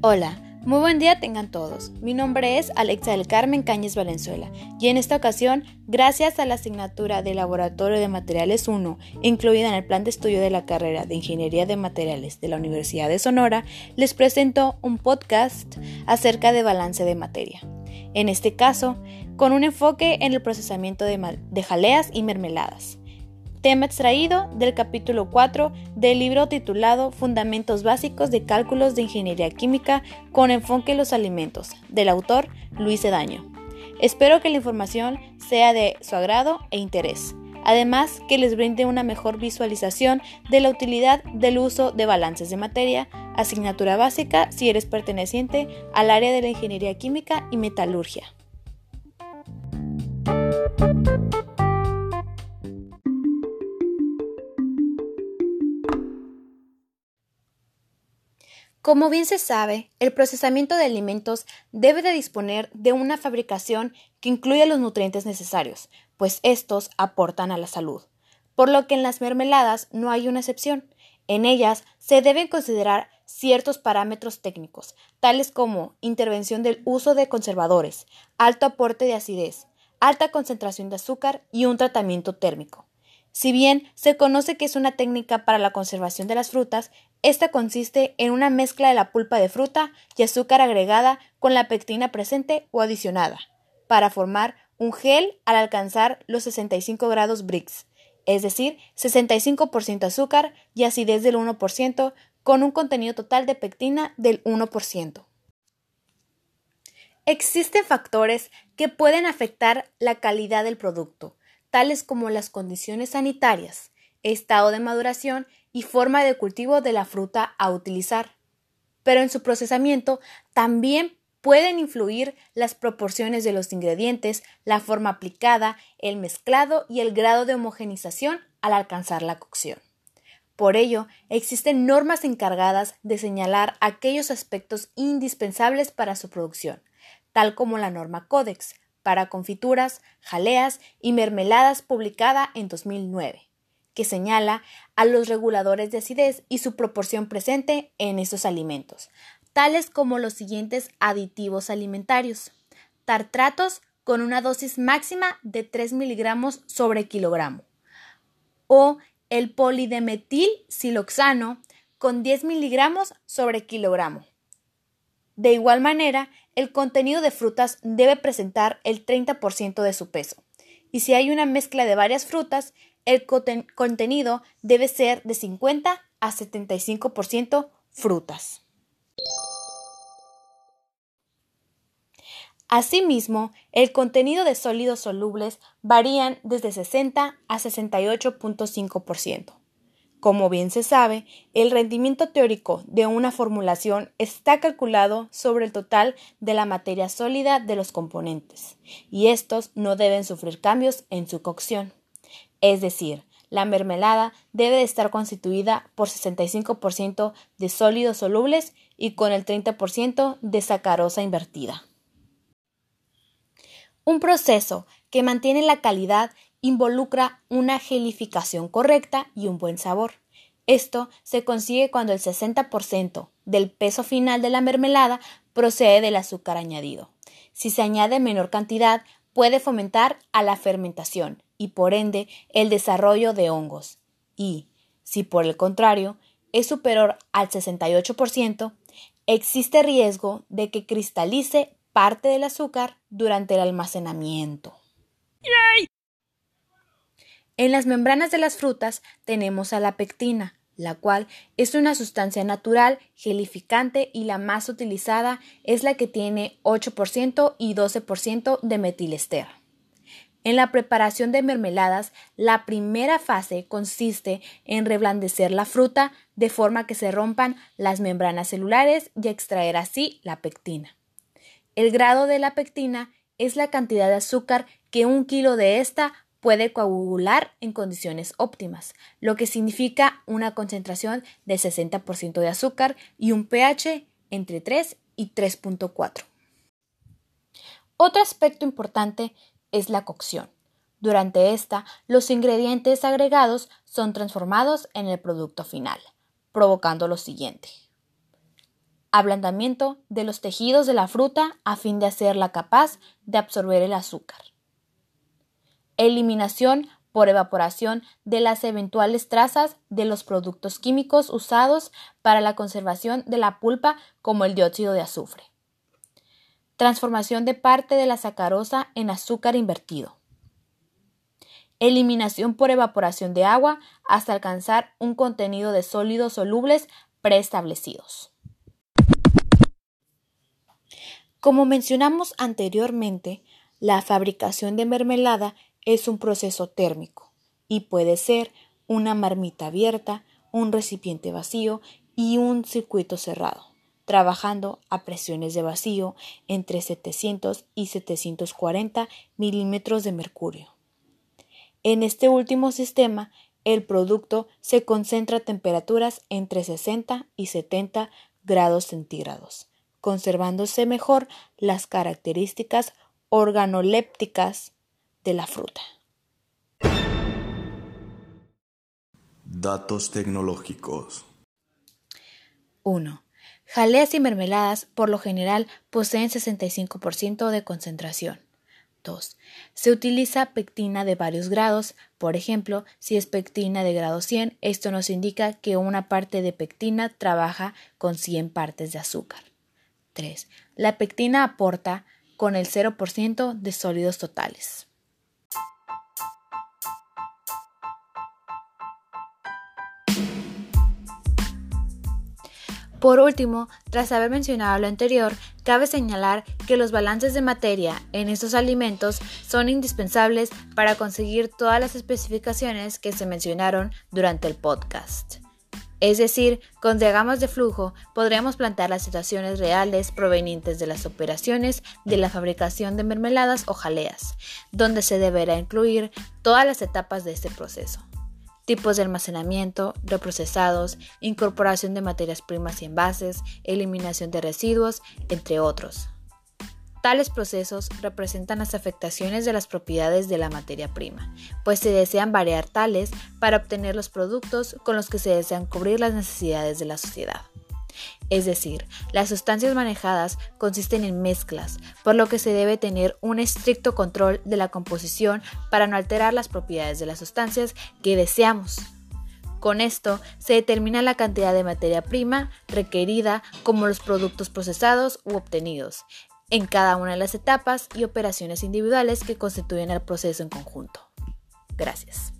Hola, muy buen día tengan todos. Mi nombre es Alexa del Carmen Cañes Valenzuela y en esta ocasión, gracias a la asignatura de Laboratorio de Materiales 1, incluida en el plan de estudio de la carrera de Ingeniería de Materiales de la Universidad de Sonora, les presento un podcast acerca de balance de materia. En este caso, con un enfoque en el procesamiento de, de jaleas y mermeladas tema extraído del capítulo 4 del libro titulado Fundamentos Básicos de Cálculos de Ingeniería Química con enfoque en los alimentos, del autor Luis Edaño. Espero que la información sea de su agrado e interés, además que les brinde una mejor visualización de la utilidad del uso de balances de materia, asignatura básica si eres perteneciente al área de la ingeniería química y metalurgia. Como bien se sabe, el procesamiento de alimentos debe de disponer de una fabricación que incluya los nutrientes necesarios, pues estos aportan a la salud. Por lo que en las mermeladas no hay una excepción. En ellas se deben considerar ciertos parámetros técnicos, tales como intervención del uso de conservadores, alto aporte de acidez, alta concentración de azúcar y un tratamiento térmico. Si bien se conoce que es una técnica para la conservación de las frutas, esta consiste en una mezcla de la pulpa de fruta y azúcar agregada con la pectina presente o adicionada, para formar un gel al alcanzar los 65 grados Brix, es decir, 65% azúcar y acidez del 1%, con un contenido total de pectina del 1%. Existen factores que pueden afectar la calidad del producto, tales como las condiciones sanitarias, estado de maduración y forma de cultivo de la fruta a utilizar. Pero en su procesamiento también pueden influir las proporciones de los ingredientes, la forma aplicada, el mezclado y el grado de homogenización al alcanzar la cocción. Por ello, existen normas encargadas de señalar aquellos aspectos indispensables para su producción, tal como la norma Codex, para confituras, jaleas y mermeladas publicada en 2009, que señala a los reguladores de acidez y su proporción presente en estos alimentos, tales como los siguientes aditivos alimentarios. Tartratos con una dosis máxima de 3 miligramos sobre kilogramo o el polidemetil siloxano con 10 miligramos sobre kilogramo. De igual manera, el contenido de frutas debe presentar el 30% de su peso. Y si hay una mezcla de varias frutas, el contenido debe ser de 50 a 75% frutas. Asimismo, el contenido de sólidos solubles varían desde 60 a 68.5%. Como bien se sabe, el rendimiento teórico de una formulación está calculado sobre el total de la materia sólida de los componentes, y estos no deben sufrir cambios en su cocción. Es decir, la mermelada debe de estar constituida por 65% de sólidos solubles y con el 30% de sacarosa invertida. Un proceso que mantiene la calidad involucra una gelificación correcta y un buen sabor. Esto se consigue cuando el 60% del peso final de la mermelada procede del azúcar añadido. Si se añade menor cantidad, puede fomentar a la fermentación y por ende el desarrollo de hongos. Y, si por el contrario es superior al 68%, existe riesgo de que cristalice parte del azúcar durante el almacenamiento. En las membranas de las frutas tenemos a la pectina, la cual es una sustancia natural, gelificante y la más utilizada es la que tiene 8% y 12% de metilester. En la preparación de mermeladas, la primera fase consiste en reblandecer la fruta de forma que se rompan las membranas celulares y extraer así la pectina. El grado de la pectina es la cantidad de azúcar que un kilo de esta puede coagular en condiciones óptimas, lo que significa una concentración de 60% de azúcar y un pH entre 3 y 3.4. Otro aspecto importante es la cocción. Durante esta, los ingredientes agregados son transformados en el producto final, provocando lo siguiente. ablandamiento de los tejidos de la fruta a fin de hacerla capaz de absorber el azúcar, eliminación por evaporación de las eventuales trazas de los productos químicos usados para la conservación de la pulpa como el dióxido de azufre. Transformación de parte de la sacarosa en azúcar invertido. Eliminación por evaporación de agua hasta alcanzar un contenido de sólidos solubles preestablecidos. Como mencionamos anteriormente, la fabricación de mermelada es un proceso térmico y puede ser una marmita abierta, un recipiente vacío y un circuito cerrado, trabajando a presiones de vacío entre 700 y 740 milímetros de mercurio. En este último sistema, el producto se concentra a temperaturas entre 60 y 70 grados centígrados, conservándose mejor las características organolépticas de la fruta. Datos tecnológicos. 1. Jaleas y mermeladas por lo general poseen 65% de concentración. 2. Se utiliza pectina de varios grados. Por ejemplo, si es pectina de grado 100, esto nos indica que una parte de pectina trabaja con 100 partes de azúcar. 3. La pectina aporta con el 0% de sólidos totales. Por último, tras haber mencionado lo anterior, cabe señalar que los balances de materia en estos alimentos son indispensables para conseguir todas las especificaciones que se mencionaron durante el podcast. Es decir, con diagramas de flujo podremos plantear las situaciones reales provenientes de las operaciones de la fabricación de mermeladas o jaleas, donde se deberá incluir todas las etapas de este proceso tipos de almacenamiento, reprocesados, incorporación de materias primas y envases, eliminación de residuos, entre otros. Tales procesos representan las afectaciones de las propiedades de la materia prima, pues se desean variar tales para obtener los productos con los que se desean cubrir las necesidades de la sociedad. Es decir, las sustancias manejadas consisten en mezclas, por lo que se debe tener un estricto control de la composición para no alterar las propiedades de las sustancias que deseamos. Con esto se determina la cantidad de materia prima requerida como los productos procesados u obtenidos, en cada una de las etapas y operaciones individuales que constituyen el proceso en conjunto. Gracias.